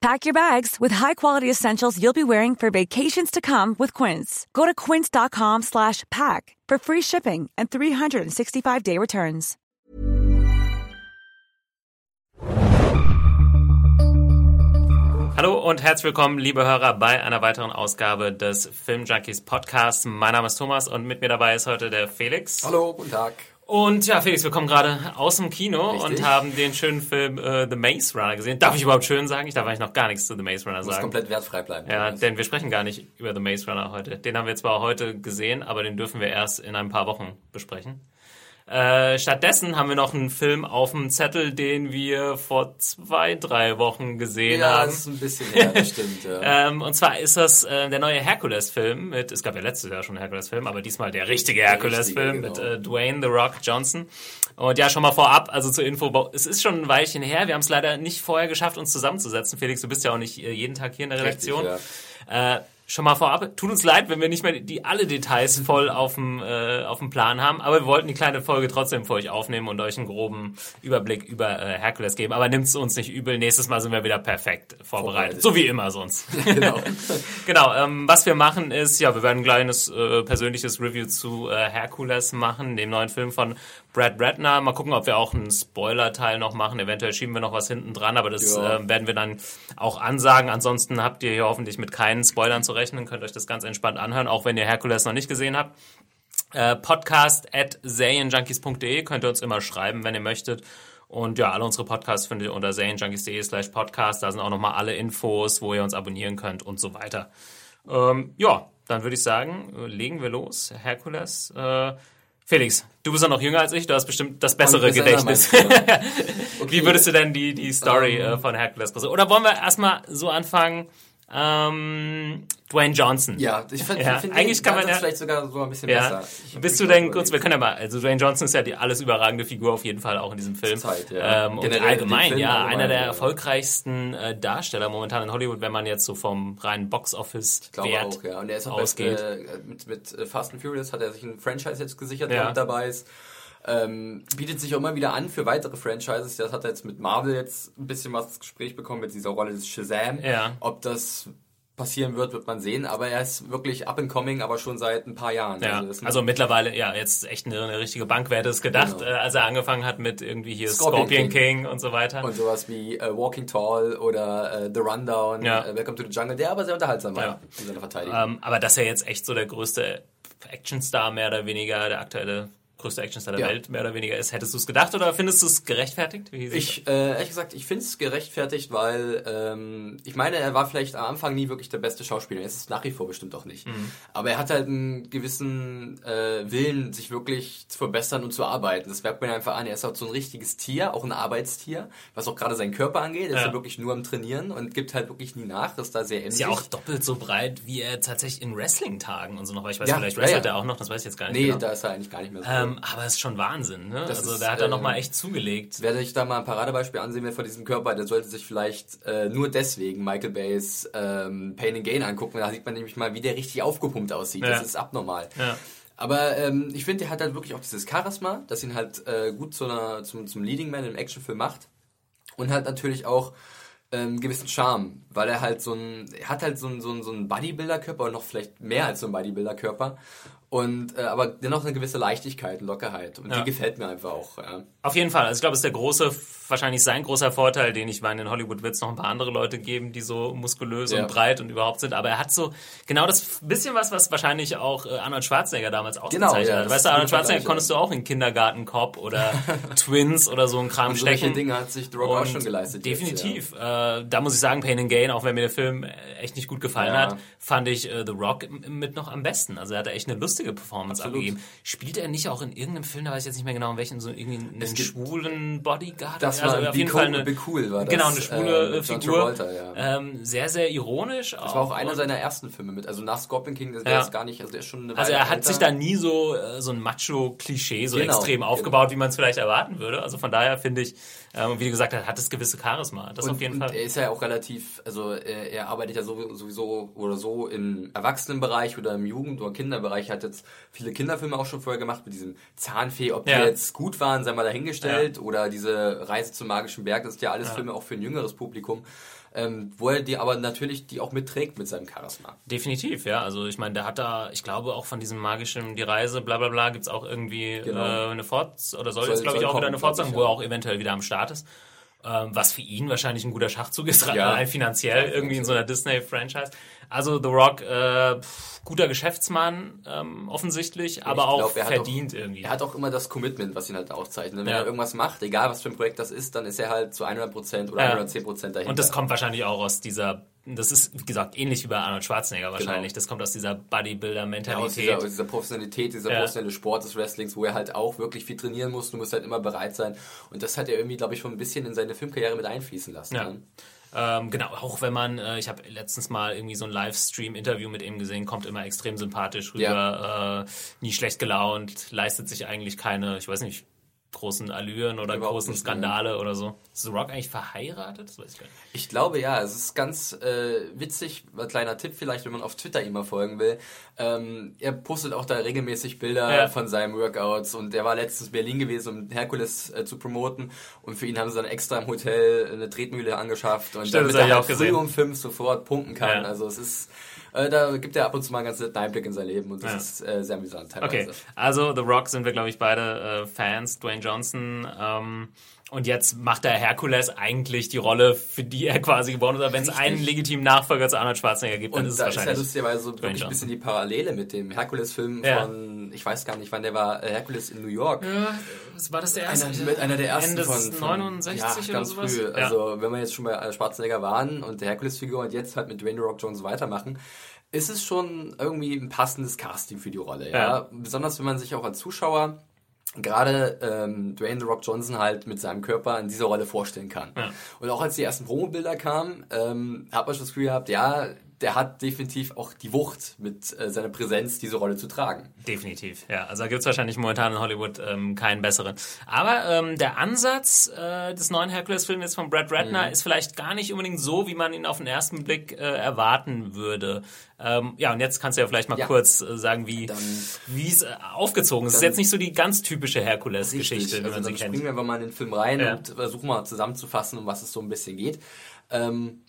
Pack your bags with high-quality essentials you'll be wearing for vacations to come with Quince. Go to quince.com slash pack for free shipping and 365-day returns. Hallo und herzlich willkommen, liebe Hörer, bei einer weiteren Ausgabe des Film Junkies Podcasts. Mein Name ist Thomas und mit mir dabei ist heute der Felix. Hallo, guten Tag. Und ja, Felix, wir kommen gerade aus dem Kino Richtig. und haben den schönen Film äh, The Maze Runner gesehen. Darf ich überhaupt schön sagen? Ich darf eigentlich noch gar nichts zu The Maze Runner Muss sagen. komplett wertfrei bleiben. Ja, Thomas. denn wir sprechen gar nicht über The Maze Runner heute. Den haben wir zwar heute gesehen, aber den dürfen wir erst in ein paar Wochen besprechen. Äh, stattdessen haben wir noch einen Film auf dem Zettel, den wir vor zwei, drei Wochen gesehen ja, haben. das ist ein bisschen her, das stimmt. Ja. Ähm, und zwar ist das äh, der neue Hercules-Film mit, es gab ja letztes Jahr schon einen Hercules-Film, aber diesmal der richtige Hercules-Film richtige, mit genau. äh, Dwayne The Rock Johnson. Und ja, schon mal vorab, also zur Info, es ist schon ein Weilchen her, wir haben es leider nicht vorher geschafft, uns zusammenzusetzen. Felix, du bist ja auch nicht äh, jeden Tag hier in der Redaktion. Richtig, Äh, schon mal vorab, tut uns leid, wenn wir nicht mehr die alle Details voll auf dem äh, auf dem Plan haben, aber wir wollten die kleine Folge trotzdem für euch aufnehmen und euch einen groben Überblick über äh, Hercules geben. Aber nimmt es uns nicht übel, nächstes Mal sind wir wieder perfekt vorbereitet, Vorbereitet. so wie immer sonst. genau. Genau, ähm, was wir machen ist, ja, wir werden ein kleines äh, persönliches Review zu äh, Hercules machen, dem neuen Film von Brad Ratner. Mal gucken, ob wir auch einen Spoiler-Teil noch machen. Eventuell schieben wir noch was hinten dran, aber das Ja. äh, werden wir dann auch ansagen. Ansonsten habt ihr hier hoffentlich mit keinen Spoilern zu rechnen, könnt euch das ganz entspannt anhören, auch wenn ihr Hercules noch nicht gesehen habt. Äh, podcast at serienjunkies.de könnt ihr uns immer schreiben, wenn ihr möchtet. Und ja, alle unsere Podcasts findet ihr unter serienjunkies.de slash podcast. Da sind auch nochmal alle Infos, wo ihr uns abonnieren könnt und so weiter. Ähm, ja, dann würde ich sagen, legen wir los. Herkules. Äh, Felix, du bist ja noch jünger als ich, du hast bestimmt das bessere besser, Gedächtnis. meinst Wie würdest du denn die, die Story Ähm. äh, von Hercules präsentieren? Oder wollen wir erstmal so anfangen? Ähm, Dwayne Johnson. Ja, ich finde, Ja, find, eigentlich kann man das ja- vielleicht sogar so ein bisschen Ja. besser. Ich Bist du denn kurz, wir können ja mal, also Dwayne Johnson ist ja die alles überragende Figur auf jeden Fall auch in diesem Film. Zurzeit, ja. ähm, und Generell allgemein, den Film ja, allgemein, einer der erfolgreichsten äh, Darsteller momentan in Hollywood, wenn man jetzt so vom reinen Box-Office Wert auch, ja. Und er ist auch ausgeht. Äh, mit, mit äh, Fast and Furious hat er sich ein Franchise jetzt gesichert, der mit dabei ist. Ähm, bietet sich auch immer wieder an für weitere Franchises. Das hat er jetzt mit Marvel jetzt ein bisschen was ins Gespräch bekommen mit dieser Rolle des Shazam. Ja. Ob das passieren wird, wird man sehen. Aber er ist wirklich up and coming, aber schon seit ein paar Jahren. Ja, ist also mittlerweile, ja, jetzt echt eine, eine richtige Bank, wer hätte es gedacht, Genau. äh, als er angefangen hat mit irgendwie hier Scorpion, Scorpion King. King. und so weiter. Und sowas wie äh, Walking Tall oder äh, The Rundown, Ja. äh, Welcome to the Jungle, der aber sehr unterhaltsam war Ja. in seiner Verteidigung. Ähm, aber dass er jetzt echt so der größte Actionstar mehr oder weniger, der aktuelle größte Actionstar der Ja. Welt mehr oder weniger ist, hättest du es gedacht oder findest du es gerechtfertigt? Ich, äh, ehrlich gesagt, ich finde es gerechtfertigt, weil ähm, ich meine, er war vielleicht am Anfang nie wirklich der beste Schauspieler. Er ist es nach wie vor bestimmt auch nicht. Mhm. Aber er hat halt einen gewissen äh, Willen, sich wirklich zu verbessern und zu arbeiten. Das merkt man einfach an. Er ist auch so ein richtiges Tier, auch ein Arbeitstier, was auch gerade seinen Körper angeht. Er ist Ja. ja wirklich nur am Trainieren und gibt halt wirklich nie nach. Das ist da sehr Ist emsig. ja auch doppelt so breit, wie er tatsächlich in Wrestling-Tagen und so noch. war. Ich weiß, Ja, vielleicht ja, wrestelt ja. er auch noch, das weiß ich jetzt gar nicht. Nee, genau. da ist er eigentlich gar nicht mehr so. ähm, aber es ist schon Wahnsinn, ne? Das also ist, da hat er ähm, nochmal echt zugelegt. Wer sich da mal ein Paradebeispiel ansehen will von diesem Körper, der sollte sich vielleicht äh, nur deswegen Michael Bays ähm, Pain and Gain angucken. Da sieht man nämlich mal, wie der richtig aufgepumpt aussieht. Ja. Das ist abnormal. Ja. Aber ähm, ich finde, der hat halt wirklich auch dieses Charisma, das ihn halt äh, gut zu einer, zum, zum Leading Man im Actionfilm macht. Und halt natürlich auch ähm, gewissen Charme, weil er halt so ein, er hat halt so ein, so so ein Bodybuilder-Körper und noch vielleicht mehr als so ein Bodybuilder-Körper. Und äh, aber dennoch eine gewisse Leichtigkeit und Lockerheit. Und Ja. die gefällt mir einfach auch. Ja. Auf jeden Fall. Also ich glaube, es ist der große, wahrscheinlich sein großer Vorteil, den ich meine, in Hollywood wird es noch ein paar andere Leute geben, die so muskulös Ja. und breit und überhaupt sind. Aber er hat so genau das bisschen was, was wahrscheinlich auch äh, Arnold Schwarzenegger damals ausgezeichnet ja, hat. Weißt du, Arnold Schwarzenegger konntest du auch in Kindergarten Cop oder Twins oder so ein Kram Und solche stecken. Dinge hat sich The Rock auch schon geleistet. jetzt, Definitiv. Äh, da muss ich sagen, Pain and Gain, auch wenn mir der Film äh, echt nicht gut gefallen Ja. hat, fand ich äh, The Rock mit noch am besten. Also er hatte echt eine lustige Performance Absolut. abgegeben. Spielt er nicht auch in irgendeinem Film, da weiß ich jetzt nicht mehr genau in welchen, so irgendwie einen schwulen Bodyguard? Das also war auf jeden Cool- Fall eine, Be Cool war das, Genau, eine schwule äh, äh, Figur. Travolta, ja. ähm, sehr, sehr ironisch Das war auch einer seiner ersten Filme mit. Also nach Scorpion King, der Ja. ist gar nicht, also der ist schon eine Also er hat älter. sich da nie so, äh, so ein Macho-Klischee so Genau, extrem genau. aufgebaut, wie man es vielleicht erwarten würde. Also von daher finde ich, ähm, wie du gesagt hast, hat es gewisse Charisma. Das und, auf jeden Fall. er ist ja auch relativ, also er, er arbeitet ja so- sowieso oder so im Erwachsenenbereich oder im Jugend- oder Kinderbereich. Hat jetzt viele Kinderfilme auch schon vorher gemacht mit diesem Zahnfee. Ob die Ja. jetzt gut waren, sei mal dahingestellt. Oder diese Reise zum magischen Berg, das sind ja alles Filme auch für ein jüngeres Publikum. Ähm, wo er die aber natürlich die auch mitträgt mit seinem Charisma. Definitiv, ja. Also ich meine, der hat da, ich glaube auch von diesem magischen Die Reise, bla bla bla, gibt's auch irgendwie Genau. äh, eine Fort oder soll, Soll- jetzt glaube ich auch wieder kommen, eine glaub Fortsetzung, wo er auch eventuell wieder am Start ist. Ähm, was für ihn wahrscheinlich ein guter Schachzug ist, Ja. rein finanziell irgendwie in so einer Disney-Franchise. Also The Rock, äh, pff, guter Geschäftsmann ähm, offensichtlich, aber ich auch glaub, hat verdient auch, irgendwie. Er hat auch immer das Commitment, was ihn halt auszeichnet. Wenn Ja. er irgendwas macht, egal was für ein Projekt das ist, dann ist er halt zu 100% oder Ja. 110% dahinter. Und das kommt wahrscheinlich auch aus dieser, das ist, wie gesagt, ähnlich wie bei Arnold Schwarzenegger wahrscheinlich. Genau. Das kommt aus dieser Ja, aus, Bodybuilder-Mentalität. dieser, aus dieser Professionalität, dieser Ja. professionelle Sport des Wrestlings, wo er halt auch wirklich viel trainieren muss. Du musst halt immer bereit sein. Und das hat er irgendwie, glaube ich, schon ein bisschen in seine Filmkarriere mit einfließen lassen. Ja. ne? Ähm, genau, auch wenn man, äh, ich habe letztens mal irgendwie so ein Livestream-Interview mit ihm gesehen, kommt immer extrem sympathisch rüber, äh, nie schlecht gelaunt, leistet sich eigentlich keine, ich weiß nicht, großen Allüren oder Überhaupt großen nicht, Skandale oder so. Ist The Rock eigentlich verheiratet? Das weiß ich gar nicht. Ich glaube ja, es ist ganz äh, witzig, ein kleiner Tipp vielleicht, wenn man auf Twitter ihm mal folgen will. Ähm, er postet auch da regelmäßig Bilder Ja. von seinen Workouts und er war letztens in Berlin gewesen, um Herkules äh, zu promoten und für ihn haben sie dann extra im Hotel eine Tretmühle angeschafft und Stimmt, damit er halt früh gesehen. um fünf sofort pumpen kann. Ja. Also es ist, äh, da gibt er ab und zu mal einen ganz netten Einblick in sein Leben und das Ja. ist äh, sehr amüsant teilweise. Okay, also The Rock sind wir, glaube ich, beide äh, Fans. Dwayne Johnson. Ähm, und jetzt macht der Herkules eigentlich die Rolle, für die er quasi geboren ist. Aber wenn es einen legitimen Nachfolger zu Arnold Schwarzenegger gibt, dann Und ist es da ist ja wahrscheinlich. lustigerweise so wirklich ein bisschen die Parallele mit dem Herkules-Film Ja. von, ich weiß gar nicht, wann der war, äh, Herkules in New York. ja, was war das der erste? Einer, mit einer der ersten Ende von, von 69 ja, oder ganz sowas? früh. Ja. Also wenn wir jetzt schon bei Schwarzenegger waren und der Herkules-Figur und jetzt halt mit Dwayne The Rock Jones weitermachen, ist es schon irgendwie ein passendes Casting für die Rolle. Ja? Ja. Besonders wenn man sich auch als Zuschauer gerade ähm, Dwayne The Rock Johnson halt mit seinem Körper in dieser Rolle vorstellen kann. Ja. Und auch als die ersten Promo-Bilder kamen, ähm, hat man schon das Gefühl gehabt, ja, der hat definitiv auch die Wucht mit äh, seiner Präsenz, diese Rolle zu tragen. Definitiv, ja. Also da gibt's wahrscheinlich momentan in Hollywood ähm, keinen besseren. Aber ähm, der Ansatz äh, des neuen Hercules-Films jetzt von Brad Ratner Mhm. ist vielleicht gar nicht unbedingt so, wie man ihn auf den ersten Blick äh, erwarten würde. Ähm, ja, und jetzt kannst du ja vielleicht mal Ja. kurz äh, sagen, wie es äh, aufgezogen ist. Es ist jetzt nicht so die ganz typische Hercules-Geschichte, Richtig, wie also man sie dann kennt. springen wir einfach mal in den Film rein Ja. und versuchen mal zusammenzufassen, um was es so ein bisschen geht. Ähm,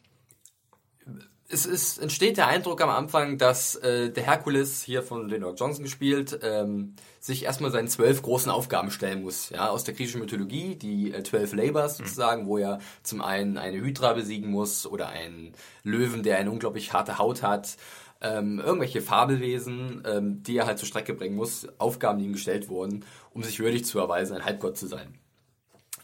es ist, entsteht der Eindruck am Anfang, dass äh, der Herkules, hier von Leonard Johnson gespielt, ähm, sich erstmal seinen zwölf großen Aufgaben stellen muss. Ja, aus der griechischen Mythologie, die äh, zwölf Labors sozusagen, wo er zum einen eine Hydra besiegen muss oder einen Löwen, der eine unglaublich harte Haut hat, ähm, irgendwelche Fabelwesen, ähm, die er halt zur Strecke bringen muss, Aufgaben, die ihm gestellt wurden, um sich würdig zu erweisen, ein Halbgott zu sein.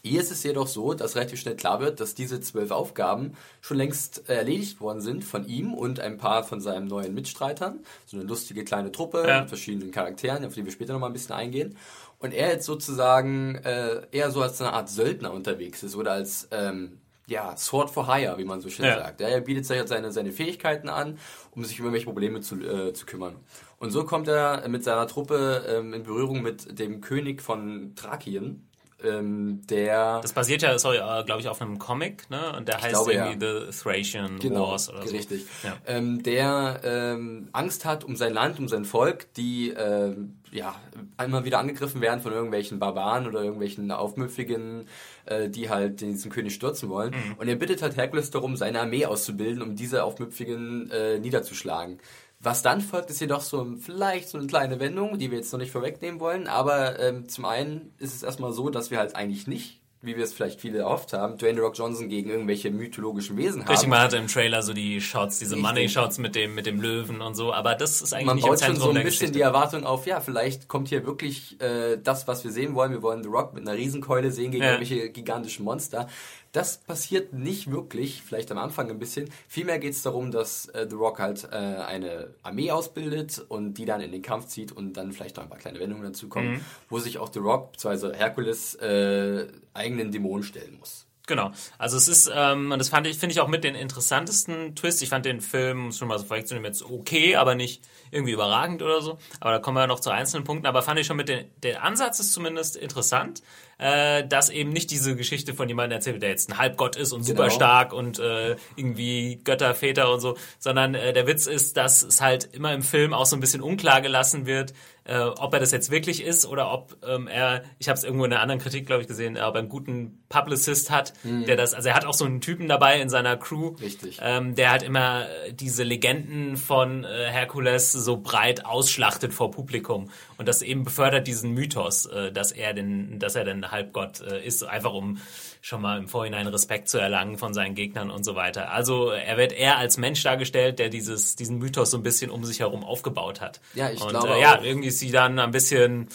Hier ist es jedoch so, dass relativ schnell klar wird, dass diese zwölf Aufgaben schon längst äh, erledigt worden sind von ihm und ein paar von seinen neuen Mitstreitern. So eine lustige kleine Truppe Ja. mit verschiedenen Charakteren, auf die wir später nochmal ein bisschen eingehen. Und er jetzt sozusagen äh, eher so als eine Art Söldner unterwegs ist oder als ähm, ja, Sword for Hire, wie man so schön Ja. sagt. Er bietet sich halt seine, seine Fähigkeiten an, um sich um irgendwelche Probleme zu, äh, zu kümmern. Und so kommt er mit seiner Truppe ähm, in Berührung mit dem König von Thrakien, ähm, der Das basiert ja, sorry, äh, glaube ich, auf einem Comic, ne? Und der heißt glaube, irgendwie The Thracian genau, Wars oder so. richtig, Ja. ähm, der ähm, Angst hat um sein Land, um sein Volk, die ähm, ja einmal wieder angegriffen werden von irgendwelchen Barbaren oder irgendwelchen Aufmüpfigen, äh, die halt diesen König stürzen wollen. Mhm. Und er bittet halt Herkules darum, seine Armee auszubilden, um diese Aufmüpfigen äh, niederzuschlagen. Was dann folgt, ist jedoch so vielleicht so eine kleine Wendung, die wir jetzt noch nicht vorwegnehmen wollen. Aber ähm, zum einen ist es erstmal so, dass wir halt eigentlich nicht, wie wir es vielleicht viele erhofft haben, Dwayne The Rock Johnson gegen irgendwelche mythologischen Wesen haben. Richtig, man hatte im Trailer so die Shots, diese. Money-Shots mit dem, mit dem Löwen und so, aber das ist eigentlich man nicht im baut schon Zentrum so ein bisschen Geschichte. die Erwartung auf, ja, vielleicht kommt hier wirklich äh, das, was wir sehen wollen. Wir wollen The Rock mit einer Riesenkeule sehen gegen Ja. irgendwelche gigantischen Monster. Das passiert nicht wirklich, vielleicht am Anfang ein bisschen. Vielmehr geht es darum, dass äh, The Rock halt äh, eine Armee ausbildet und die dann in den Kampf zieht und dann vielleicht noch ein paar kleine Wendungen dazu kommen, Mhm. wo sich auch The Rock, beziehungsweise Herkules, äh, eigenen Dämonen stellen muss. Genau. Also es ist, ähm, und das fand ich, finde ich auch mit den interessantesten Twist. Ich fand den Film schon mal so vorwegzunehmen jetzt okay, aber nicht irgendwie überragend oder so. Aber da kommen wir noch zu einzelnen Punkten. Aber fand ich schon mit den, der Ansatz ist zumindest interessant, äh, dass eben nicht diese Geschichte von jemandem erzählt der jetzt ein Halbgott ist und super Genau. stark und äh, irgendwie Götter, Väter und so, sondern äh, der Witz ist, dass es halt immer im Film auch so ein bisschen unklar gelassen wird, äh, ob er das jetzt wirklich ist oder ob ähm, er, ich habe es irgendwo in einer anderen Kritik, glaube ich, gesehen, ob er einen guten Publicist hat, der das, also er hat auch so einen Typen dabei in seiner Crew, Richtig. ähm, der halt immer diese Legenden von äh, Herkules so breit ausschlachtet vor Publikum und das eben befördert diesen Mythos, äh, dass er denn, dass er Halbgott äh, ist, einfach um schon mal im Vorhinein Respekt zu erlangen von seinen Gegnern und so weiter. Also er wird eher als Mensch dargestellt, der dieses, diesen Mythos so ein bisschen um sich herum aufgebaut hat. Ja, ich und, glaube äh, ja, irgendwie ist sie dann ein bisschen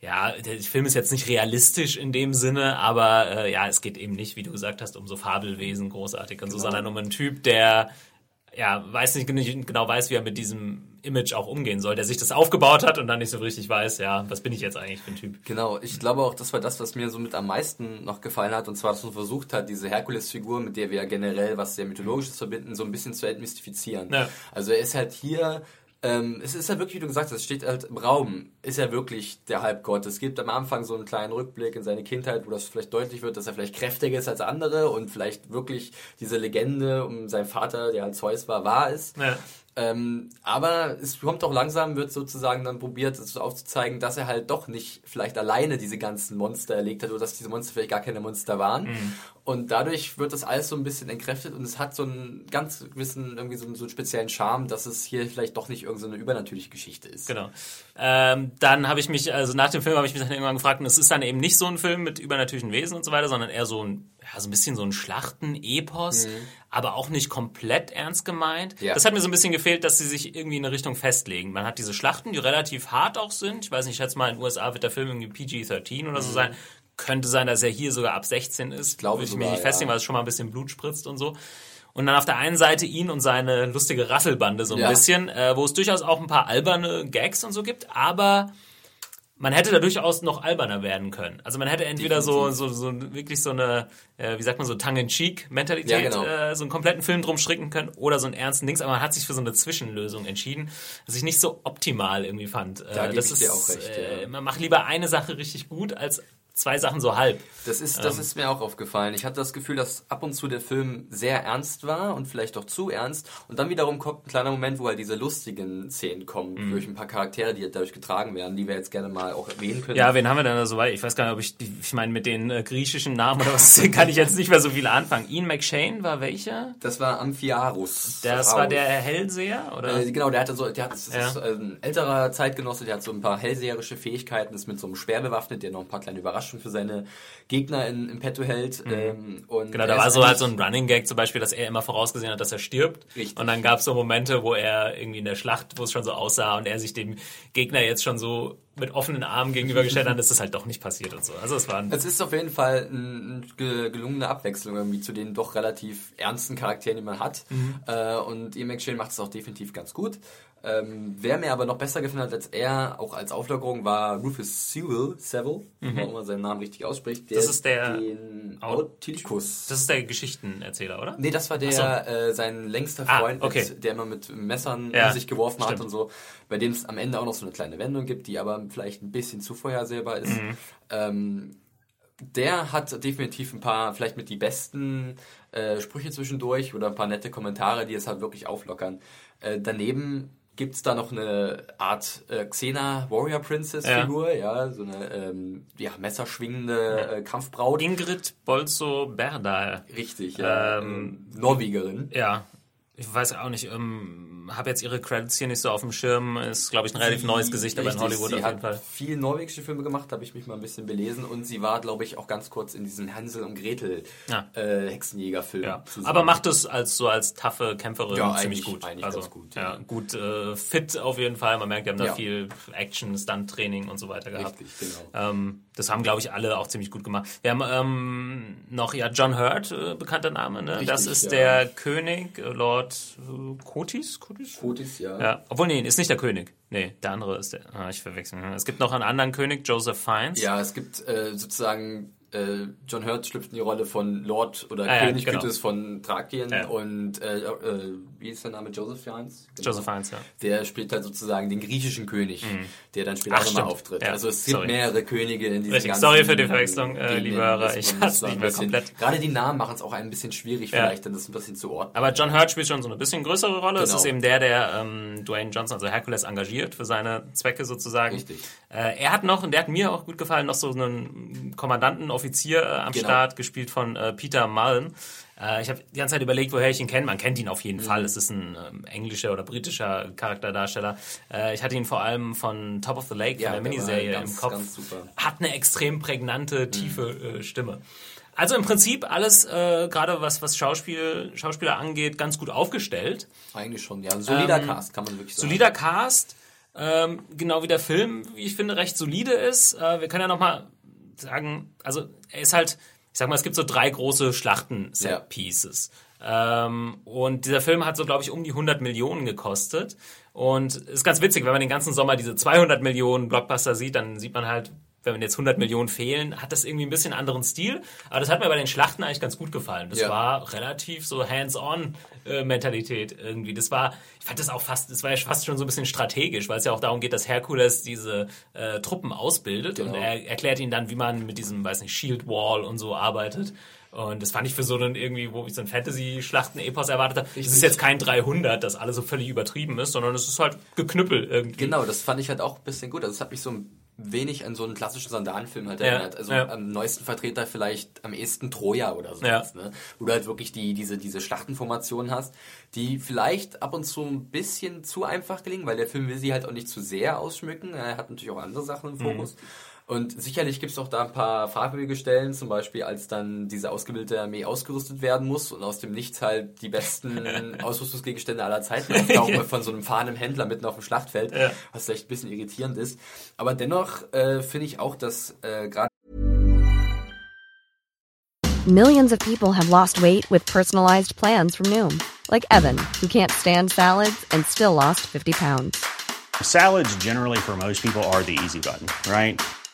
ja, der Film ist jetzt nicht realistisch in dem Sinne, aber äh, ja, es geht eben nicht, wie du gesagt hast, um so Fabelwesen großartig und so, Genau. sondern um einen Typ, der ja, weiß nicht, nicht genau weiß, wie er mit diesem Image auch umgehen soll, der sich das aufgebaut hat und dann nicht so richtig weiß, ja, was bin ich jetzt eigentlich für ein Typ? Genau, ich glaube auch, das war das, was mir so mit am meisten noch gefallen hat. Und zwar, dass man versucht hat, diese Herkules-Figur, mit der wir ja generell was sehr Mythologisches verbinden, so ein bisschen zu entmystifizieren. Ja. Also er ist halt hier, ähm, es ist halt wirklich, wie du gesagt hast, es steht halt im Raum, ist er wirklich der Halbgott. Es gibt am Anfang so einen kleinen Rückblick in seine Kindheit, wo das vielleicht deutlich wird, dass er vielleicht kräftiger ist als andere und vielleicht wirklich diese Legende um seinen Vater, der halt Zeus war, wahr ist. Ja. Ähm, aber es kommt auch langsam, wird sozusagen dann probiert, es aufzuzeigen, dass er halt doch nicht vielleicht alleine diese ganzen Monster erlegt hat oder dass diese Monster vielleicht gar keine Monster waren. Und dadurch wird das alles so ein bisschen entkräftet und es hat so einen ganz gewissen, irgendwie so einen, so einen speziellen Charme, dass es hier vielleicht doch nicht irgendeine so eine übernatürliche Geschichte ist. Genau. Ähm, dann habe ich mich, also nach dem Film habe ich mich dann irgendwann gefragt, und es ist dann eben nicht so ein Film mit übernatürlichen Wesen und so weiter, sondern eher so ein, ja, so ein bisschen so ein Schlachten-Epos, aber auch nicht komplett ernst gemeint. Ja. Das hat mir so ein bisschen gefehlt, dass sie sich irgendwie in eine Richtung festlegen. Man hat diese Schlachten, die relativ hart auch sind. Ich weiß nicht, ich schätze mal, in den USA wird der Film irgendwie PG-13 oder so sein. Könnte sein, dass er hier sogar ab 16 ist. glaube Würde ich mich nicht festlegen, ja. weil es schon mal ein bisschen Blut spritzt und so. Und dann auf der einen Seite ihn und seine lustige Rasselbande so ein Ja. bisschen, äh, wo es durchaus auch ein paar alberne Gags und so gibt, aber man hätte da durchaus noch alberner werden können. Also man hätte entweder so, so, so wirklich so eine, äh, wie sagt man, so Tongue-in-Cheek-Mentalität, Ja, genau. äh, so einen kompletten Film drum stricken können oder so einen ernsten Dings, aber man hat sich für so eine Zwischenlösung entschieden, was ich nicht so optimal irgendwie fand. Äh, Da das ich ist, dir auch recht, Äh, ja. Man macht lieber eine Sache richtig gut als zwei Sachen so halb. Das ist, Ähm. das ist mir auch aufgefallen. Ich hatte das Gefühl, dass ab und zu der Film sehr ernst war und vielleicht auch zu ernst. Und dann wiederum kommt ein kleiner Moment, wo halt diese lustigen Szenen kommen Mhm. durch ein paar Charaktere, die dadurch getragen werden, die wir jetzt gerne mal auch erwähnen können. Ja, wen haben wir denn da so weit? Ich weiß gar nicht, ob ich, ich meine, mit den äh, griechischen Namen oder was, kann ich jetzt nicht mehr so viel anfangen. Ian McShane war welcher? Das war Amphiarus. Das war der Hellseher, oder? Äh, genau, der hatte so, der hat, das Ja. ist ein älterer Zeitgenosse, der hat so ein paar hellseherische Fähigkeiten, ist mit so einem Speer bewaffnet, der noch ein paar kleine Überraschungen für seine Gegner in, im Petto hält. Ähm, und Genau, da war so halt so ein Running Gag zum Beispiel, dass er immer vorausgesehen hat, dass er stirbt. Richtig. Und dann gab es so Momente, wo er irgendwie in der Schlacht, wo es schon so aussah und er sich dem Gegner jetzt schon so mit offenen Armen gegenübergestellt hat, ist das halt doch nicht passiert und so. Also es war ein, Es ist auf jeden Fall eine ge- gelungene Abwechslung irgendwie zu den doch relativ ernsten Charakteren, die man hat. Mhm. Äh, und Ian McShane macht es auch definitiv ganz gut. Ähm, wer mir aber noch besser gefallen hat als er, auch als Auflockerung, war Rufus Sewell, Seville, wie man immer seinen Namen richtig ausspricht. Der Mhm. Das ist der den das ist der Geschichtenerzähler, oder? Nee, das war der, so. äh, sein längster Ah, Freund, okay. mit, der immer mit Messern Ja, um sich geworfen hat stimmt. und so, bei dem es am Ende auch noch so eine kleine Wendung gibt, die aber vielleicht ein bisschen zu vorhersehbar ist. Mhm. Ähm, der hat definitiv ein paar, vielleicht mit die besten äh, Sprüche zwischendurch oder ein paar nette Kommentare, die es halt wirklich auflockern. Äh, daneben gibt's da noch eine Art äh, Xena Warrior Princess Figur, ja, so eine ähm, ja, messerschwingende äh, Kampfbraut. Ingrid Bolso Berda. Richtig, ja. Ähm, ähm, Norwegerin. Ja, ich weiß auch nicht, ähm, habe jetzt ihre Credits hier nicht so auf dem Schirm. Ist, glaube ich, ein relativ Sie- neues Gesicht, aber in Hollywood sie auf hat jeden Fall. viel norwegische Filme gemacht, habe ich mich mal ein bisschen belesen. Und sie war, glaube ich, auch ganz kurz in diesem Hansel und Gretel Ja. äh, Hexenjäger-Film. Ja. Aber macht es als so als taffe Kämpferin Ja, ziemlich gut. eigentlich also, ganz gut, Ja, gut äh, fit auf jeden Fall. Man merkt, die haben da viel Action, Stunt-Training und so weiter gehabt. Richtig, genau. Ähm, das haben, glaube ich, alle auch ziemlich gut gemacht. Wir haben ähm, noch ja John Hurt, äh, bekannter Name. Ne? Richtig, das ist der König, äh, Lord äh, Kotis? Kotis? Fotis, ja. Ja, obwohl, nee, ist nicht der König. Nee, der andere ist der. Ah, ich verwechsel. Es gibt noch einen anderen König, Joseph Fiennes. Ja, es gibt äh, sozusagen äh, John Hurt schlüpft in die Rolle von Lord oder Ah, ja, König genau. Gütes von Thrakien Ja. und äh, äh, wie ist der Name? Joseph Fiennes? Genau. Joseph Fiennes, ja. Der spielt halt sozusagen den griechischen König, der dann später Ach, auch nochmal auftritt. Ja, also es gibt sorry. mehrere Könige in diesem ganzen sorry für die Verwechslung, äh, Gegenden, liebe Hörer. Ich ein nicht mehr bisschen- komplett. Gerade die Namen machen es auch ein bisschen schwierig, Ja. vielleicht dann das ein bisschen zu ordnen. Aber John Hurt spielt schon so eine bisschen größere Rolle. Es Genau. ist eben der, der ähm, Dwayne Johnson, also Hercules, engagiert für seine Zwecke sozusagen. Richtig. Äh, er hat noch, und der hat mir auch gut gefallen, noch so einen Kommandanten, Offizier äh, am Genau. Start, gespielt von äh, Peter Mullen. Äh, ich habe die ganze Zeit überlegt, woher ich ihn kenne. Man kennt ihn auf jeden Mhm. Fall. Es ist ein ähm, englischer oder britischer Charakterdarsteller. Äh, ich hatte ihn vor allem von Top of the Lake, Ja, von der Miniserie ganz, im Kopf. ganz super. Mhm. Hat eine extrem prägnante, tiefe äh, Stimme. Also im Prinzip alles, äh, gerade was, was Schauspiel, Schauspieler angeht, ganz gut aufgestellt. Eigentlich schon, ja. Ein solider Ähm, Cast, kann man wirklich sagen. Solider Cast, ähm, genau wie der Film, wie ich finde, recht solide ist. Äh, wir können ja nochmal sagen, also er ist halt, ich sag mal, es gibt so drei große Schlachten-Set-Pieces. Ähm, und dieser Film hat so, glaube ich, um die 100 Millionen gekostet. Und ist ganz witzig, wenn man den ganzen Sommer diese 200 Millionen Blockbuster sieht, dann sieht man halt, wenn jetzt 100 Millionen fehlen, hat das irgendwie ein bisschen anderen Stil. Aber das hat mir bei den Schlachten eigentlich ganz gut gefallen. Das Ja. war relativ so Hands-on-Mentalität irgendwie. Das war, ich fand das auch fast, das war ja fast schon so ein bisschen strategisch, weil es ja auch darum geht, dass Herkules diese äh, Truppen ausbildet und Genau. er erklärt ihnen dann, wie man mit diesem, weiß nicht, Shield Wall und so arbeitet. Und das fand ich für so einen irgendwie, wo ich so ein Fantasy-Schlachten-Epos erwartet habe. Es ist jetzt kein 300, das alles so völlig übertrieben ist, sondern es ist halt geknüppel irgendwie. Genau, das fand ich halt auch ein bisschen gut. Also es hat mich so ein wenig an so einen klassischen Sandalenfilm halt Ja, erinnert. Also ja. am neuesten Vertreter vielleicht am ehesten Troja oder so. Ja. Ne? Wo du halt wirklich die, diese, diese Schlachtenformationen hast, die vielleicht ab und zu ein bisschen zu einfach gelingen, weil der Film will sie halt auch nicht zu sehr ausschmücken. Er hat natürlich auch andere Sachen im Fokus. Und sicherlich gibt es auch da ein paar fragwürdige Stellen, zum Beispiel als dann diese ausgebildete Armee ausgerüstet werden muss und aus dem Nichts halt die besten Ausrüstungsgegenstände aller Zeiten auftauchen von so einem fahrenden Händler mitten auf dem Schlachtfeld, Ja. was vielleicht ein bisschen irritierend ist. Aber dennoch äh, finde ich auch, dass äh, gerade Millions of people have lost weight with personalized plans from Noom, like Evan, who can't stand salads and still lost 50 pounds. Salads, generally, for most people, are the easy button, right?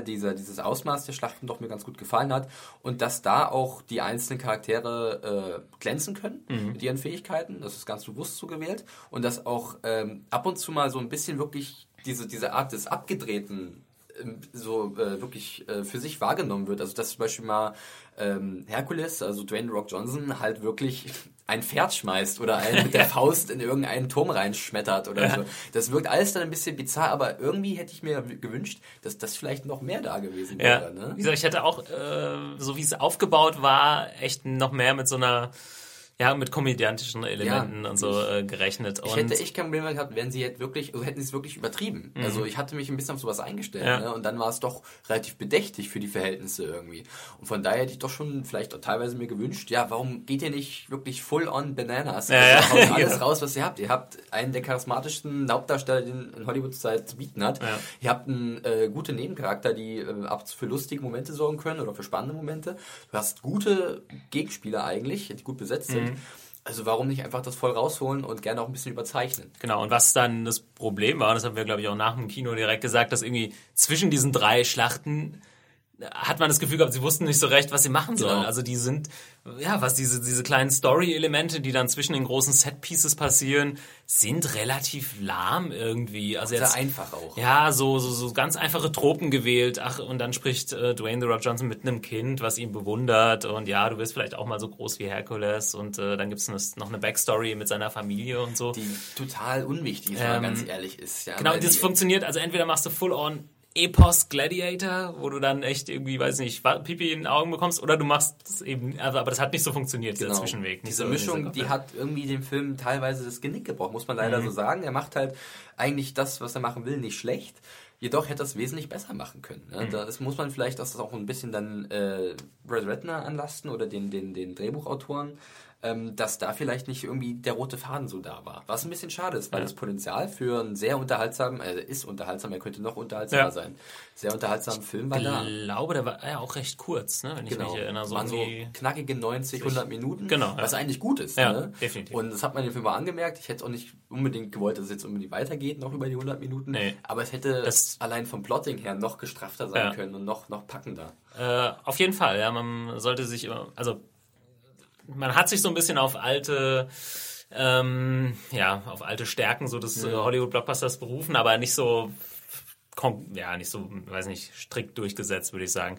Dieser, dieses Ausmaß der Schlachten doch mir ganz gut gefallen hat und dass da auch die einzelnen Charaktere äh, glänzen können mit ihren Fähigkeiten. Das ist ganz bewusst so gewählt und dass auch ähm, ab und zu mal so ein bisschen wirklich diese, diese Art des Abgedrehten so äh, wirklich äh, für sich wahrgenommen wird. Also dass zum Beispiel mal ähm, Herkules, also Dwayne Rock Johnson, halt wirklich ein Pferd schmeißt oder einen mit der Faust in irgendeinen Turm reinschmettert oder so. Das wirkt alles dann ein bisschen bizarr, aber irgendwie hätte ich mir gewünscht, dass das vielleicht noch mehr da gewesen Ja. wäre. Ne? Wie gesagt, ich hätte auch, äh, so wie es aufgebaut war, echt noch mehr mit so einer, ja, mit komödiantischen Elementen Ja, und so äh, gerechnet. Ich und hätte echt kein Problem gehabt, wenn sie jetzt wirklich, also hätten sie es wirklich übertrieben. Also ich hatte mich ein bisschen auf sowas eingestellt, Mhm. Ja. ne? Und dann war es doch relativ bedächtig für die Verhältnisse irgendwie. Und von daher hätte ich doch schon vielleicht auch teilweise mir gewünscht, ja, warum geht ihr nicht wirklich full on bananas? Ja, also ja. alles raus, was ihr habt. Ihr habt einen der charismatischsten Hauptdarsteller, den in Hollywood Zeit zu bieten hat. Ja. Ihr habt einen äh, gute Nebencharakter, die äh, ab für lustige Momente sorgen können oder für spannende Momente. Du hast gute Gegenspieler eigentlich, die gut besetzt Mhm. Sind. Also warum nicht einfach das voll rausholen und gerne auch ein bisschen überzeichnen? Genau, und was dann das Problem war, und das haben wir, glaube ich, auch nach dem Kino direkt gesagt, dass irgendwie zwischen diesen drei Schlachten hat man das Gefühl gehabt, sie wussten nicht so recht, was sie machen sollen. Genau. Also die sind, ja, was diese, diese kleinen Story-Elemente, die dann zwischen den großen Set-Pieces passieren, sind relativ lahm irgendwie. Also Sehr jetzt, einfach auch. ja, so, so, so ganz einfache Tropen gewählt. Ach, und dann spricht äh, Dwayne The Rock Johnson mit einem Kind, was ihn bewundert. Und ja, du wirst vielleicht auch mal so groß wie Hercules. Und äh, dann gibt's es noch eine Backstory mit seiner Familie und so. Die total unwichtig ist, wenn man Ähm, ganz ehrlich ist. Ja, Genau, das funktioniert, also entweder machst du Full-on Epos Gladiator, wo du dann echt irgendwie, weiß nicht, Pipi in den Augen bekommst, oder du machst es eben, also, aber das hat nicht so funktioniert, dieser Genau. Zwischenweg. Nicht Diese so Mischung, die dieser- hat irgendwie dem Film teilweise das Genick gebrochen, muss man leider Mhm. so sagen. Er macht halt eigentlich das, was er machen will, nicht schlecht. Jedoch hätte er es wesentlich besser machen können. Mhm. Ne? Das muss man vielleicht das auch ein bisschen dann äh, Brad Ratner anlasten oder den, den, den Drehbuchautoren, ähm, dass da vielleicht nicht irgendwie der rote Faden so da war. Was ein bisschen schade ist, weil das Potenzial für einen sehr unterhaltsamen, äh, ist unterhaltsam, er könnte noch unterhaltsamer Ja. sein. Sehr unterhaltsamen Film war da. Ich glaube, der war ja auch recht kurz, ne, wenn ich Genau. mich erinnere. So waren so knackige 90, 100 Minuten. Genau, Was ja. eigentlich gut ist. Ja, ne? definitiv. Und das hat man dem Film auch angemerkt. Ich hätte auch nicht unbedingt gewollt, dass es jetzt unbedingt weitergeht, noch über die 100 Minuten. Nee. Aber es hätte Das- allein vom Plotting her noch gestrafter sein Ja. können und noch, noch packender. Äh, auf jeden Fall, ja, man sollte sich immer, also man hat sich so ein bisschen auf alte, ähm, ja, auf alte Stärken so des äh, Hollywood-Blockbusters berufen, aber nicht so, ja, nicht so, weiß nicht, strikt durchgesetzt, würde ich sagen.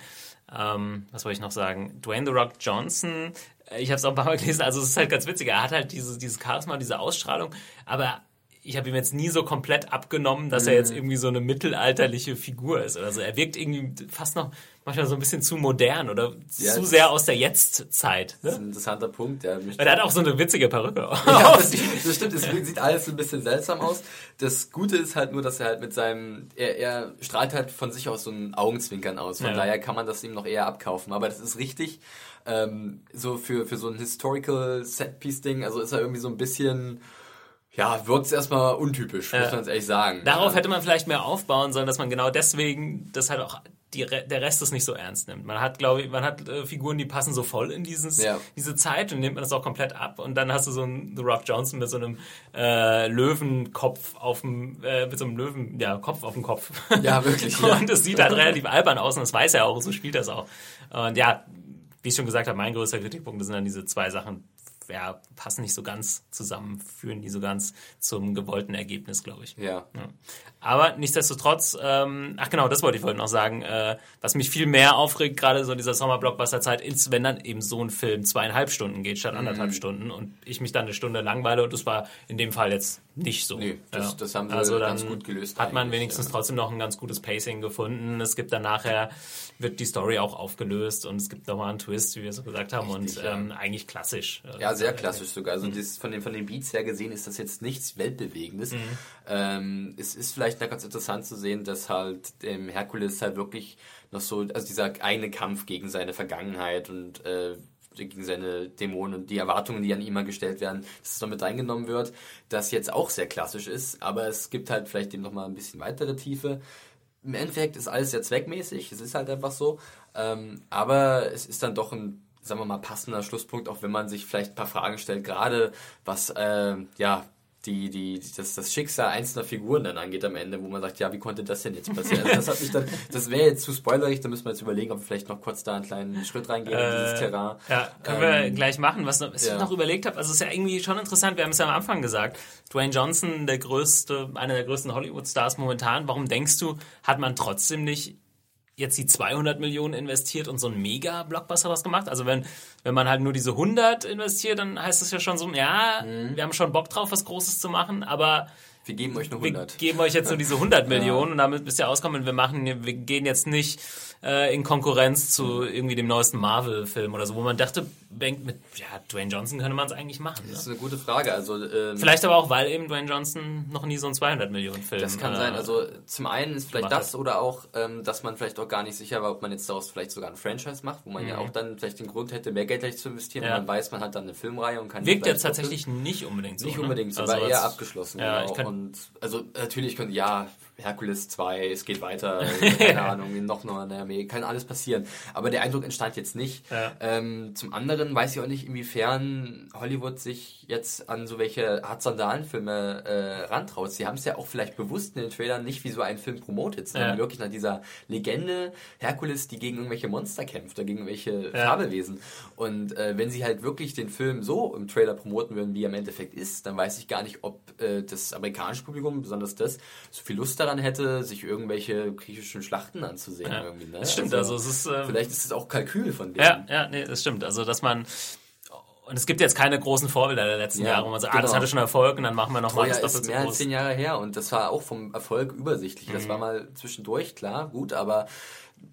Ähm, was wollte ich noch sagen? Dwayne The Rock Johnson, ich habe es auch ein paar Mal gelesen, also es ist halt ganz witzig, er hat halt diese, dieses Charisma, diese Ausstrahlung, aber ich habe ihm jetzt nie so komplett abgenommen, dass er jetzt Mhm. irgendwie so eine mittelalterliche Figur ist oder so. Er wirkt irgendwie fast noch manchmal so ein bisschen zu modern oder Ja, zu sehr aus der Jetztzeit. Das ist Ne? ein interessanter Punkt. Ja, Weil er hat auch so eine witzige Perücke. Ja, das, das stimmt, es sieht alles ein bisschen seltsam aus. Das Gute ist halt nur, dass er halt mit seinem, er, er strahlt halt von sich aus so ein Augenzwinkern aus. Von Ja. daher kann man das ihm noch eher abkaufen. Aber das ist richtig, ähm, so für, für so ein Historical Set-Piece-Ding, also ist er irgendwie so ein bisschen, ja, wirkt es erstmal untypisch, muss Ja. man es ehrlich sagen. Darauf ja. hätte man vielleicht mehr aufbauen sollen, dass man genau deswegen das halt auch die, der Rest es nicht so ernst nimmt. Man hat, glaube ich, man hat äh, Figuren, die passen so voll in dieses, Ja. diese Zeit und nimmt man das auch komplett ab und dann hast du so einen The Rock Johnson mit so einem äh, Löwenkopf auf dem, äh, mit so einem Löwen, ja, Kopf auf dem Kopf. Ja, wirklich, ja. und es sieht halt relativ albern aus und das weiß er auch, und so spielt es auch. Und ja, wie ich schon gesagt habe, mein größter Kritikpunkt sind dann diese zwei Sachen, ja, passen nicht so ganz zusammen, führen nie so ganz zum gewollten Ergebnis, glaube ich. Ja. Ja. Aber nichtsdestotrotz, ähm, ach genau, das wollte ich vorhin noch sagen, äh, was mich viel mehr aufregt, gerade so in dieser Sommer-Blockbuster-Zeit, ist, wenn dann eben so ein Film zweieinhalb Stunden geht statt anderthalb Mhm. Stunden und ich mich dann eine Stunde langweile und das war in dem Fall jetzt nicht so. Nee, das- Ja. das haben sie also ganz gut gelöst Hat man wenigstens ja. trotzdem noch ein ganz gutes Pacing gefunden. Es gibt dann nachher, wird die Story auch aufgelöst und es gibt nochmal einen Twist, wie wir so gesagt haben Richtig, und ja. ähm, eigentlich klassisch. Ja, sehr klassisch sogar. Also das, von, den, von den Beats her gesehen ist das jetzt nichts Weltbewegendes. Ähm, es ist vielleicht noch ganz interessant zu sehen, dass halt dem Herkules halt wirklich noch so, also dieser eine Kampf gegen seine Vergangenheit und äh, gegen seine Dämonen und die Erwartungen, die an ihn mal gestellt werden, dass es noch mit reingenommen wird, das jetzt auch sehr klassisch ist, aber es gibt halt vielleicht dem nochmal ein bisschen weitere Tiefe. Im Endeffekt ist alles sehr zweckmäßig, es ist halt einfach so, ähm, aber es ist dann doch ein, sagen wir mal, passender Schlusspunkt, auch wenn man sich vielleicht ein paar Fragen stellt, gerade was, ähm, ja, die, die, das, das Schicksal einzelner Figuren dann angeht am Ende, wo man sagt, ja, wie konnte das denn jetzt passieren? Also das hat mich dann, das wäre jetzt zu spoilerig, da müssen wir jetzt überlegen, ob wir vielleicht noch kurz da einen kleinen Schritt reingehen in dieses Terrain. Ja, können Ähm, wir gleich machen. Was, was ja. ich noch überlegt habe, also es ist ja irgendwie schon interessant, wir haben es ja am Anfang gesagt, Dwayne Johnson, der größte, einer der größten Hollywood-Stars momentan, warum denkst du, hat man trotzdem nicht jetzt die 200 Millionen investiert und so ein Mega-Blockbuster was gemacht? Also wenn, wenn man halt nur diese 100 investiert, dann heißt es ja schon so, ja, Mhm. wir haben schon Bock drauf, was Großes zu machen, aber Wir geben euch nur wir 100. geben euch jetzt nur diese 100 Millionen und damit müsst ihr auskommen. Wir machen, wir gehen jetzt nicht äh, in Konkurrenz zu irgendwie dem neuesten Marvel-Film oder so, wo man dachte, denkt mit ja, Dwayne Johnson könnte man es eigentlich machen. Das ist Ne? eine gute Frage. Also ähm, Vielleicht aber auch, weil eben Dwayne Johnson noch nie so einen 200 Millionen Film. Das kann äh, sein. Also zum einen ist vielleicht das oder auch, ähm, dass man vielleicht auch gar nicht sicher war, ob man jetzt daraus vielleicht sogar ein Franchise macht, wo man ja auch dann vielleicht den Grund hätte, mehr Geld gleich zu investieren. Mhm. Ja. Und man weiß, man hat dann eine Filmreihe und kann wirkt vielleicht jetzt tatsächlich nicht unbedingt so. nicht ne? unbedingt, so, Also aber als- eher abgeschlossen. Ja, genau. und also natürlich könnte ja Herkules 2, es geht weiter, keine Ahnung, noch noch eine Armee, kann alles passieren. Aber der Eindruck entstand jetzt nicht. Ja. Ähm, zum anderen weiß ich auch nicht, inwiefern Hollywood sich jetzt an so welche Art Sandalenfilme äh, rantraut. Sie haben es ja auch vielleicht bewusst in den Trailern nicht wie so einen Film promotet, sondern Ja. wirklich nach dieser Legende Herkules, die gegen irgendwelche Monster kämpft oder gegen irgendwelche Ja. Fabelwesen. Und äh, wenn sie halt wirklich den Film so im Trailer promoten würden, wie er im Endeffekt ist, dann weiß ich gar nicht, ob äh, das amerikanische Publikum, besonders das, so viel Lust daran hätte, sich irgendwelche griechischen Schlachten anzusehen. Ja. Irgendwie, ne? Das stimmt, also es ist, ähm, vielleicht ist es auch Kalkül von denen. Ja, ja, nee, das stimmt. Also, dass man. Und es gibt jetzt keine großen Vorbilder der letzten Ja, Jahre, wo man sagt, ah, das genau. hatte schon Erfolg und dann machen wir noch mal Troja das doppelt ist so mehr als groß. zehn Jahre her und das war auch vom Erfolg übersichtlich. Mhm. Das war mal zwischendurch, klar, gut, aber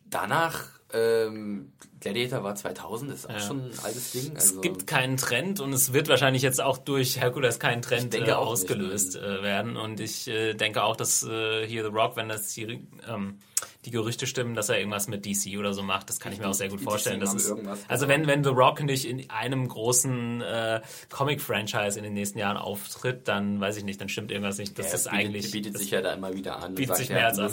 danach, ähm, Gladiator war 2000, ist auch schon ein altes Ding. Also, Es gibt keinen Trend und es wird wahrscheinlich jetzt auch durch Herkules kein Trend Ich äh, auch nicht, ausgelöst äh, werden. Und ich äh, denke auch, dass äh, hier The Rock, wenn das die, ähm, die Gerüchte stimmen, dass er irgendwas mit DC oder so macht, das kann ich mir auch sehr gut vorstellen. Das ist, also genau. wenn, wenn The Rock nicht in einem großen äh, Comic-Franchise in den nächsten Jahren auftritt, dann weiß ich nicht, dann stimmt irgendwas nicht. Das Ja, ist bietet, eigentlich... bietet sich ja da immer wieder an. bietet sich ja, mehr als an.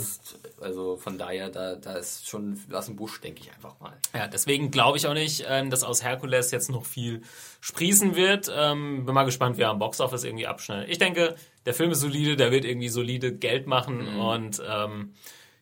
Also von daher, da, da ist schon was im Busch, denke ich einfach mal. Ja, deswegen glaube ich auch nicht, ähm, dass aus Herkules jetzt noch viel sprießen wird. Ähm, bin mal gespannt, wie er am Boxoffice irgendwie abschneidet. Ich denke, der Film ist solide, der wird irgendwie solide Geld machen Mhm. und ähm,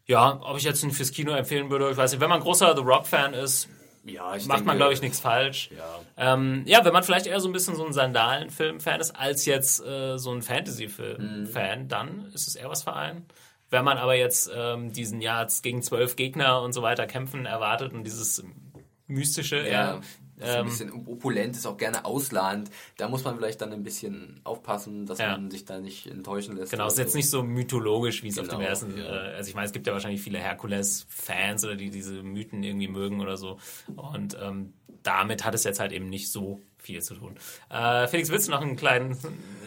ja, ob ich jetzt ihn fürs Kino empfehlen würde, ich weiß nicht. Wenn man großer The Rock-Fan ist, Ja, macht man, denke- glaube ich, nichts falsch. Ja. Ähm, ja, wenn man vielleicht eher so ein bisschen so ein Sandalen-Film-Fan ist, als jetzt äh, so ein Fantasy-Film-Fan, Mhm. dann ist es eher was für einen. Wenn man aber jetzt ähm, diesen Jahr gegen zwölf Gegner und so weiter kämpfen erwartet und dieses mystische, Ja, ist ein ähm, bisschen opulent, ist auch gerne ausladend. Da muss man vielleicht dann ein bisschen aufpassen, dass Ja. man sich da nicht enttäuschen lässt. Genau, es ist jetzt so. nicht so mythologisch, wie es auf dem Genau, ersten. ja. Äh, also ich meine, es gibt ja wahrscheinlich viele Herkules-Fans oder die diese Mythen irgendwie mögen oder so. Und ähm, damit hat es jetzt halt eben nicht so viel zu tun. Äh, Felix, willst du noch einen kleinen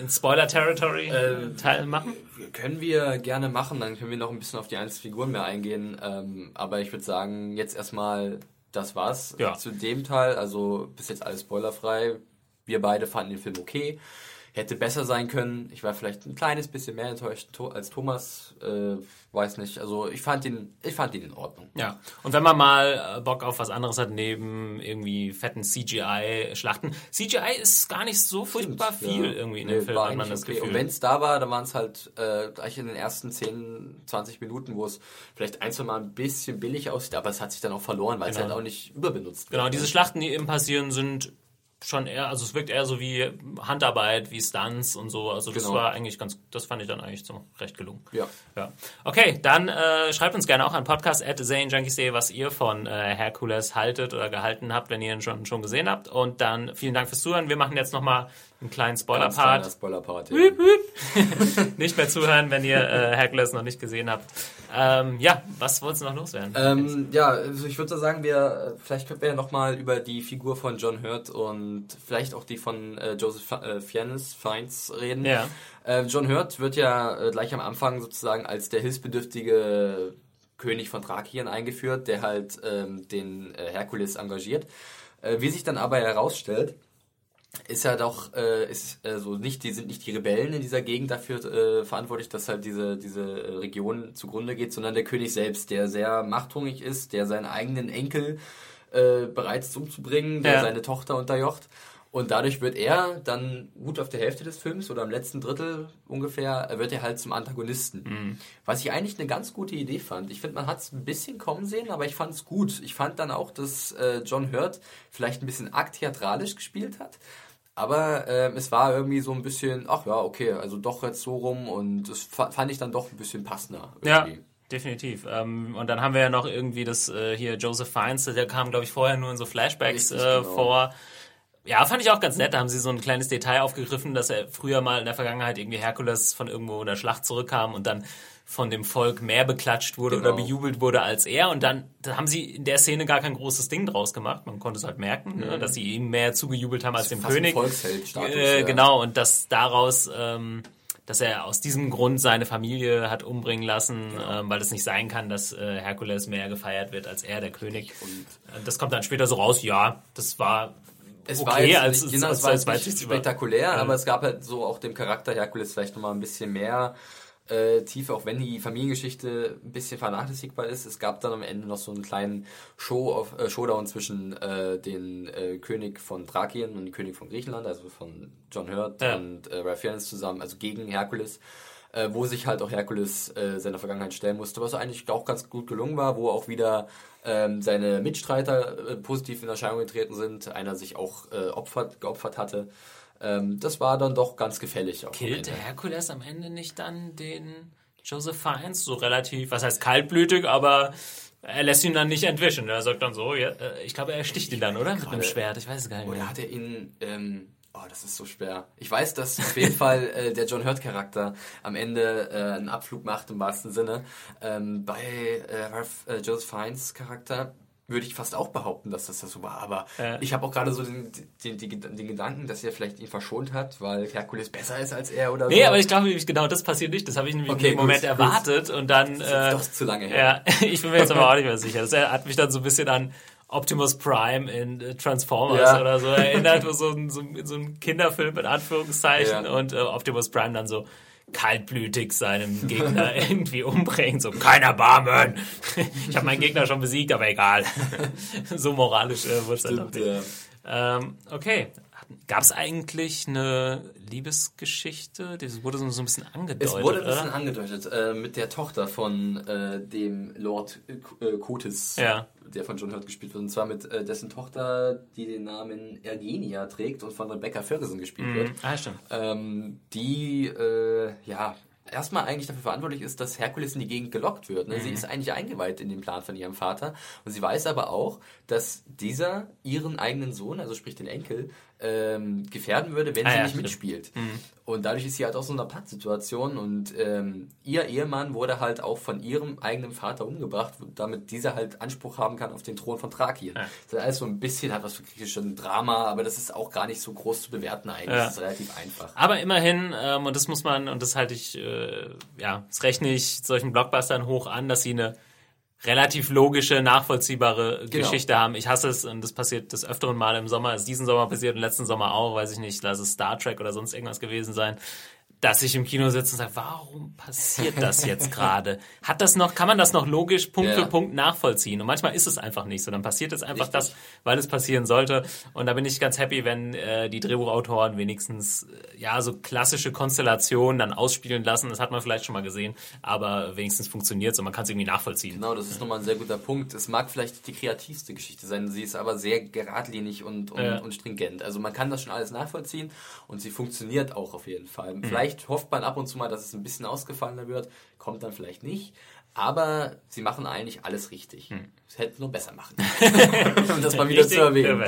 Spoiler-Territory-Teil machen? Können wir gerne machen, dann können wir noch ein bisschen auf die einzelnen Figuren mehr eingehen. Ähm, aber ich würde sagen, jetzt erstmal, das war's Ja. zu dem Teil. Also bis jetzt alles spoilerfrei. Wir beide fanden den Film okay. Hätte besser sein können. Ich war vielleicht ein kleines bisschen mehr enttäuscht als Thomas. Äh, weiß nicht. Also ich fand ihn, ich fand ihn in Ordnung. Ja, und wenn man mal äh, Bock auf was anderes hat, neben irgendwie fetten CGI-Schlachten. CGI ist gar nicht so furchtbar viel Ja. irgendwie in Nee, dem Film, hat man das okay. Gefühl. Und wenn es da war, dann waren es halt äh, gleich in den ersten 10, 20 Minuten, wo es vielleicht ein, zwei Mal ein bisschen billig aussieht, aber es hat sich dann auch verloren, weil es Genau. halt auch nicht überbenutzt Genau, wird. diese Schlachten, die eben passieren, sind schon eher, also es wirkt eher so wie Handarbeit, wie Stunts und so. Also das Genau. war eigentlich ganz, das fand ich dann eigentlich so recht gelungen. Ja. ja. Okay, dann äh, schreibt uns gerne auch an podcast at zanejunkies.de, was ihr von äh, Hercules haltet oder gehalten habt, wenn ihr ihn schon, schon gesehen habt. Und dann vielen Dank fürs Zuhören. Wir machen jetzt nochmal einen kleinen Spoiler-Part. Spoiler-Part. Ja. Nicht mehr zuhören, wenn ihr äh, Hercules noch nicht gesehen habt. Ähm, ja, was wolltest du noch loswerden? Ähm, ja, also ich würde sagen, wir vielleicht könnten wir ja nochmal über die Figur von John Hurt und vielleicht auch die von äh, Joseph äh, Fiennes, Fiennes reden. Ja. Ähm, John Hurt wird ja äh, gleich am Anfang sozusagen als der hilfsbedürftige König von Thrakien eingeführt, der halt ähm, den äh, Herkules engagiert. Äh, wie sich dann aber herausstellt, ist ja doch, äh, ist äh, so nicht, die sind nicht die Rebellen in dieser Gegend dafür äh, verantwortlich, dass halt diese, diese Region zugrunde geht, sondern der König selbst, der sehr machthungrig ist, der seinen eigenen Enkel äh, bereit ist umzubringen, der Ja. seine Tochter unterjocht. Und dadurch wird er dann gut auf der Hälfte des Films oder im letzten Drittel ungefähr, äh, wird er halt zum Antagonisten. Was ich eigentlich eine ganz gute Idee fand. Ich finde, man hat es ein bisschen kommen sehen, aber ich fand es gut. Ich fand dann auch, dass äh, John Hurt vielleicht ein bisschen arg theatralisch gespielt hat. Aber ähm, es war irgendwie so ein bisschen, ach ja, okay, also doch jetzt so rum und das fa- fand ich dann doch ein bisschen passender. Ja, irgendwie. definitiv. Ähm, und dann haben wir ja noch irgendwie das äh, hier Joseph Fiennes, der kam, glaube ich, vorher nur in so Flashbacks Richtig, äh, genau. vor. Ja, fand ich auch ganz nett. Da haben sie so ein kleines Detail aufgegriffen, dass er früher mal in der Vergangenheit irgendwie Herkules von irgendwo in der Schlacht zurückkam und dann von dem Volk mehr beklatscht wurde Genau. oder bejubelt wurde als er. Und dann da haben sie in der Szene gar kein großes Ding draus gemacht. Man konnte es halt merken, ne, dass sie ihm mehr zugejubelt haben als dem Mhm. König. Äh, ja. Genau, und dass daraus, ähm, dass er aus diesem Grund seine Familie hat umbringen lassen, Genau. ähm, weil es nicht sein kann, dass äh, Herkules mehr gefeiert wird als er, der König. Und das kommt dann später so raus, ja, das war Es okay, war jetzt als, genau, als, es war als, jetzt als, als, spektakulär, aber es gab halt so auch dem Charakter Herkules vielleicht nochmal ein bisschen mehr äh, Tiefe, auch wenn die Familiengeschichte ein bisschen vernachlässigbar ist. Es gab dann am Ende noch so einen kleinen Show auf, äh, Showdown zwischen äh, den äh, König von Thrakien und dem König von Griechenland, also von John Hurt Ja. und äh, Ralph Fiennes zusammen, also gegen Herkules. Äh, wo sich halt auch Herkules äh, seiner Vergangenheit stellen musste, was eigentlich auch ganz gut gelungen war, wo auch wieder ähm, seine Mitstreiter äh, positiv in Erscheinung getreten sind, einer sich auch äh, opfert, geopfert hatte. Ähm, das war dann doch ganz gefällig. Auch am Killt Ende. der Herkules am Ende nicht dann den Joseph Fiennes so relativ, was heißt kaltblütig, aber er lässt ihn dann nicht entwischen. Er sagt dann so, ja, äh, ich glaube, er sticht ihn dann, oder? Mit einem Schwert, ich weiß es gar nicht Oder mehr. hat er ihn, ähm, oh, das ist so schwer. Ich weiß, dass auf jeden Fall äh, der John Hurt-Charakter am Ende äh, einen Abflug macht, im wahrsten Sinne. Ähm, bei äh, Ralph, äh, Joseph Fiennes Charakter würde ich fast auch behaupten, dass das so war. Aber Ja. ich habe auch gerade so den, den, den, den Gedanken, dass er vielleicht ihn verschont hat, weil Herkules besser ist als er oder so. Nee, aber ich glaube nämlich genau das passiert nicht. Das habe ich nämlich Okay, im Moment gut, gut. erwartet und dann. Das ist Äh, doch zu lange her. ja, ich bin mir jetzt aber auch nicht mehr sicher. Das hat mich dann so ein bisschen an Optimus Prime in äh, Transformers Ja. oder so erinnert, so ein, so, so ein Kinderfilm in Anführungszeichen Ja. und äh, Optimus Prime dann so kaltblütig seinem Gegner irgendwie umbringt. So, keiner Barmen. Ich habe meinen Gegner schon besiegt, aber egal. so moralisch äh, wurde es dann ja. Ähm, okay. Gab es eigentlich eine Liebesgeschichte? Das wurde so ein bisschen angedeutet, Es wurde ein oder? bisschen angedeutet äh, mit der Tochter von äh, dem Lord äh, Kotis, Ja. der von John Hurt gespielt wird. Und zwar mit äh, dessen Tochter, die den Namen Ergenia trägt und von Rebecca Ferguson gespielt wird. Ah, stimmt. Ähm, die, äh, ja, erstmal eigentlich dafür verantwortlich ist, dass Herkules in die Gegend gelockt wird. Ne? Mhm. Sie ist eigentlich eingeweiht in den Plan von ihrem Vater. Und sie weiß aber auch, dass dieser ihren eigenen Sohn, also sprich den Enkel, ähm, gefährden würde, wenn Ah, sie ja, nicht stimmt. mitspielt. Und dadurch ist sie halt auch so in einer Pattsituation und ähm, ihr Ehemann wurde halt auch von ihrem eigenen Vater umgebracht, damit dieser halt Anspruch haben kann auf den Thron von Thrakien. Ja. Das ist alles so ein bisschen hat was für griechisches Drama, aber das ist auch gar nicht so groß zu bewerten eigentlich. Ja. Das ist relativ einfach. Aber immerhin, ähm, und das muss man, und das halte ich, äh, ja, das rechne ich solchen Blockbustern hoch an, dass sie eine relativ logische, nachvollziehbare Genau. Geschichte haben. Ich hasse es, und das passiert des öfteren Mal im Sommer, ist diesen Sommer passiert und letzten Sommer auch, weiß ich nicht, lass es Star Trek oder sonst irgendwas gewesen sein, dass ich im Kino sitze und sage, warum passiert das jetzt gerade? Hat das noch, kann man das noch logisch Punkt Ja. für Punkt nachvollziehen? Und manchmal ist es einfach nicht so. Dann passiert es einfach Richtig. das, weil es passieren sollte. Und da bin ich ganz happy, wenn äh, die Drehbuchautoren wenigstens äh, ja so klassische Konstellationen dann ausspielen lassen. Das hat man vielleicht schon mal gesehen, aber wenigstens funktioniert es und man kann es irgendwie nachvollziehen. Genau, das ist nochmal ein sehr guter Punkt. Es mag vielleicht die kreativste Geschichte sein, sie ist aber sehr geradlinig und, und, Ja. und stringent. Also man kann das schon alles nachvollziehen und sie funktioniert auch auf jeden Fall. Mhm. Vielleicht hofft man ab und zu mal, dass es ein bisschen ausgefallener wird, kommt dann vielleicht nicht. Aber sie machen eigentlich alles richtig. Es hätten nur besser machen. um das mal wieder Hm. Richtig, zu erwähnen.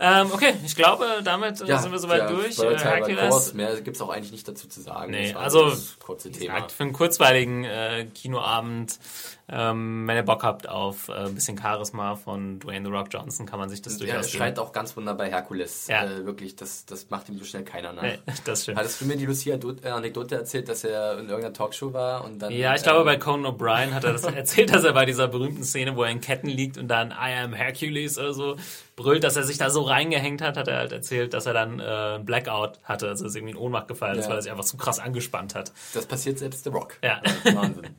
ja, ähm, okay, ich glaube, damit äh, sind wir soweit durch. Äh, kurz. Mehr gibt es auch eigentlich nicht dazu zu sagen. Nee, also, kurze Thema. gesagt, für einen kurzweiligen äh, Kinoabend, ähm, wenn ihr Bock habt auf äh, ein bisschen Charisma von Dwayne The Rock Johnson, kann man sich das durchaus schreit auch ganz wunderbar Herkules. Ja. Äh, wirklich, das, das macht ihm so schnell keiner nach. Nee, das stimmt. Hattest du mir die lucia äh, Anekdote erzählt, dass er in irgendeiner Talkshow war und dann. Ja, ich glaube, ähm, bei Conan O'Brien hat er das erzählt, dass er bei dieser berühmten Szene, wo er in Ketten liegt und dann I am Hercules oder so brüllt, dass er sich da so reingehängt hat, hat er halt erzählt, dass er dann äh, Blackout hatte, also ist irgendwie in Ohnmacht gefallen ist, Ja. weil er sich einfach zu krass angespannt hat. Das passiert selbst The Rock. Ja. Wahnsinn.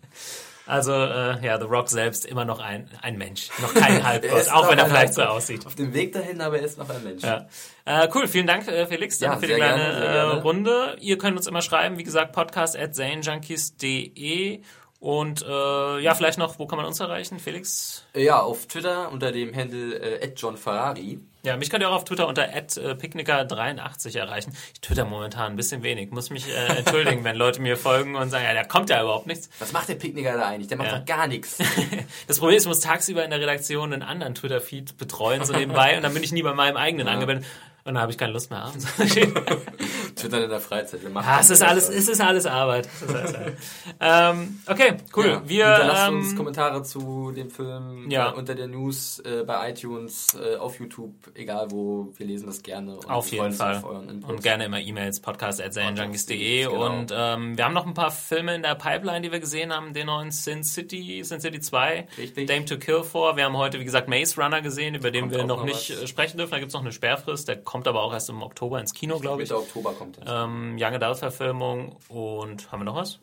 Also, äh, ja, The Rock selbst immer noch ein, ein Mensch, noch kein Halbgott, auch wenn er vielleicht so aussieht. Auf dem Weg dahin, aber er ist noch ein Mensch. Ja. Äh, cool, vielen Dank, äh, Felix, Ja, für die kleine gerne, äh, gerne. Runde. Ihr könnt uns immer schreiben, wie gesagt, podcast at zanejunkies.de und äh, ja, vielleicht noch, wo kann man uns erreichen, Felix? Ja, auf Twitter unter dem Handle äh, @johnferrari. Ja, mich könnt ihr auch auf Twitter unter @picknicker83 erreichen. Ich twitter momentan ein bisschen wenig, muss mich äh, entschuldigen, wenn Leute mir folgen und sagen, ja, da kommt ja überhaupt nichts. Was macht der Picknicker da eigentlich? Der macht Ja. doch gar nichts. Das Problem ist, ich muss tagsüber in der Redaktion einen anderen Twitter-Feed betreuen, so nebenbei, und dann bin ich nie bei meinem eigenen angewendet. Und dann habe ich keine Lust mehr abends. Twittern in der Freizeit. Wir machen Ah, es ist alles, es ist alles Arbeit. Es ist alles Arbeit. ähm, okay, cool. Ja, Wir hinterlasst uns ähm, Kommentare zu dem Film Ja. äh, unter der News äh, bei iTunes, äh, auf YouTube, egal wo. Wir lesen das gerne. Und auf jeden uns Fall. Auf. Und gerne immer E-Mails, podcast.serienjunkies.de. Genau. Und ähm, wir haben noch ein paar Filme in der Pipeline, die wir gesehen haben. Den neuen Sin City, Sin City 2, Richtig. Dame to Kill vor. Wir haben heute, wie gesagt, Maze Runner gesehen, über den Kommt wir noch noch nicht was. äh, sprechen dürfen. Da gibt's noch eine Sperrfrist. Der kommt aber auch erst im Oktober ins Kino, glaube ich. Mitte Oktober kommt er. Ähm, Young Adult Verfilmung. Und haben wir noch was?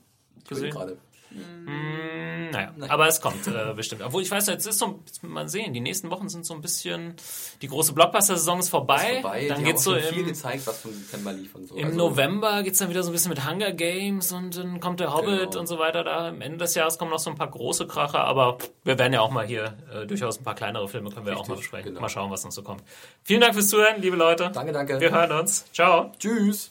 gesehen? Gerade. Mm, naja, aber es kommt äh, bestimmt. Obwohl ich weiß, jetzt ist so, mal sehen, die nächsten Wochen sind so ein bisschen, die große Blockbuster-Saison ist vorbei. Vorbei. Dann die geht's so schon viel im, gezeigt, was von September lief und so. im Also, November geht's dann wieder so ein bisschen mit Hunger Games und dann kommt der Hobbit Genau. und so weiter. Da am Ende des Jahres kommen noch so ein paar große Kracher, aber wir werden ja auch mal hier äh, durchaus ein paar kleinere Filme können wir auch mal Richtig, besprechen. genau. Mal schauen, was noch so kommt. Vielen Dank fürs Zuhören, liebe Leute. Danke, danke. Wir hören uns. Ciao. Tschüss.